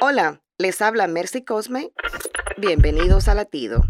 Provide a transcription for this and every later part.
Hola, les habla Mercy Cosme. Bienvenidos a Latido.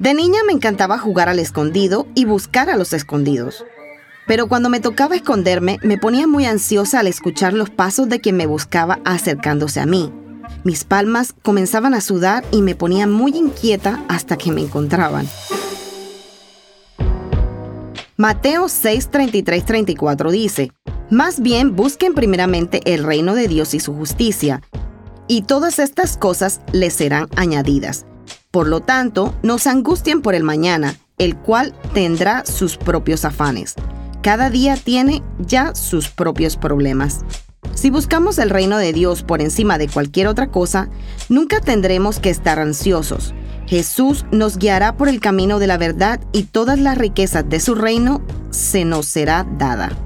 De niña me encantaba jugar al escondido y buscar a los escondidos. Pero cuando me tocaba esconderme, me ponía muy ansiosa al escuchar los pasos de quien me buscaba acercándose a mí. Mis palmas comenzaban a sudar y me ponía muy inquieta hasta que me encontraban. Mateo 6, 34 dice, Más bien busquen primeramente el reino de Dios y su justicia, y todas estas cosas les serán añadidas. Por lo tanto, no angustien por el mañana, el cual tendrá sus propios afanes. Cada día tiene ya sus propios problemas. Si buscamos el reino de Dios por encima de cualquier otra cosa, nunca tendremos que estar ansiosos. Jesús nos guiará por el camino de la verdad y todas las riquezas de su reino se nos será dada.